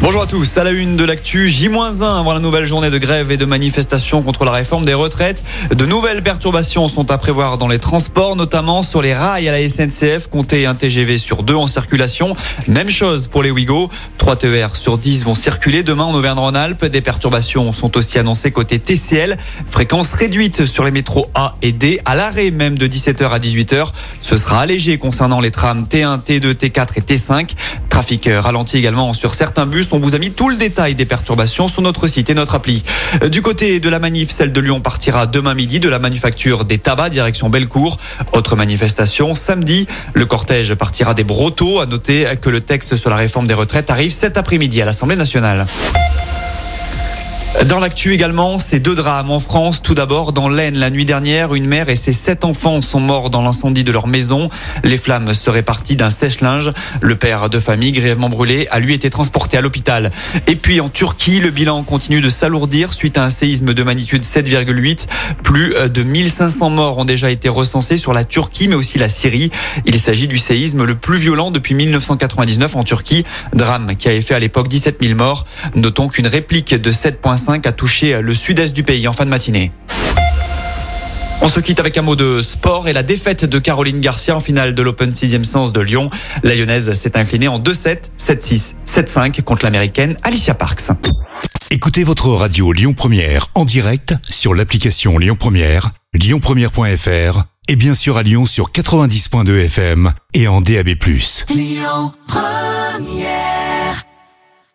Bonjour à tous, à la une de l'actu, J-1 avant la nouvelle journée de grève et de manifestation contre la réforme des retraites. De nouvelles perturbations sont à prévoir dans les transports, notamment sur les rails à la SNCF, comptez un TGV sur deux en circulation. Même chose pour les Ouigo, 3 TER sur 10 vont circuler demain en Auvergne-Rhône-Alpes. Des perturbations sont aussi annoncées côté TCL, fréquence réduite sur les métros A et D, à l'arrêt même de 17h à 18h. Ce sera allégé concernant les trams T1, T2, T4 et T5. Trafic ralenti également sur certains bus on vous a mis tout le détail des perturbations sur notre site et notre appli. Euh, du côté de la manif, celle de Lyon partira demain midi de la manufacture des tabacs direction Bellecour. Autre manifestation samedi. Le cortège partira des Brotteaux. À noter que le texte sur la réforme des retraites arrive cet après-midi à l'Assemblée nationale. Dans l'actu également, ces deux drames en France. Tout d'abord, dans l'Aisne, la nuit dernière, une mère et ses sept enfants sont morts dans l'incendie de leur maison. Les flammes seraient parties d'un sèche-linge. Le père de famille, grièvement brûlé, a lui été transporté à l'hôpital. Et puis en Turquie, le bilan continue de s'alourdir suite à un séisme de magnitude 7,8. Plus de 1500 morts ont déjà été recensés sur la Turquie, mais aussi la Syrie. Il s'agit du séisme le plus violent depuis 1999 en Turquie. Drame qui a fait à l'époque 17 000 morts. Notons qu'une réplique de 7,5 a touché le sud-est du pays en fin de matinée. On se quitte avec un mot de sport et la défaite de Caroline Garcia en finale de l'Open 6e sens de Lyon. La Lyonnaise s'est inclinée en 2-7, 7-6, 7-5 contre l'américaine Alicia Parks. Écoutez votre radio Lyon Première en direct sur l'application Lyon Première, lyonpremière.fr et bien sûr à Lyon sur 90.2 FM et en DAB+. Lyon Première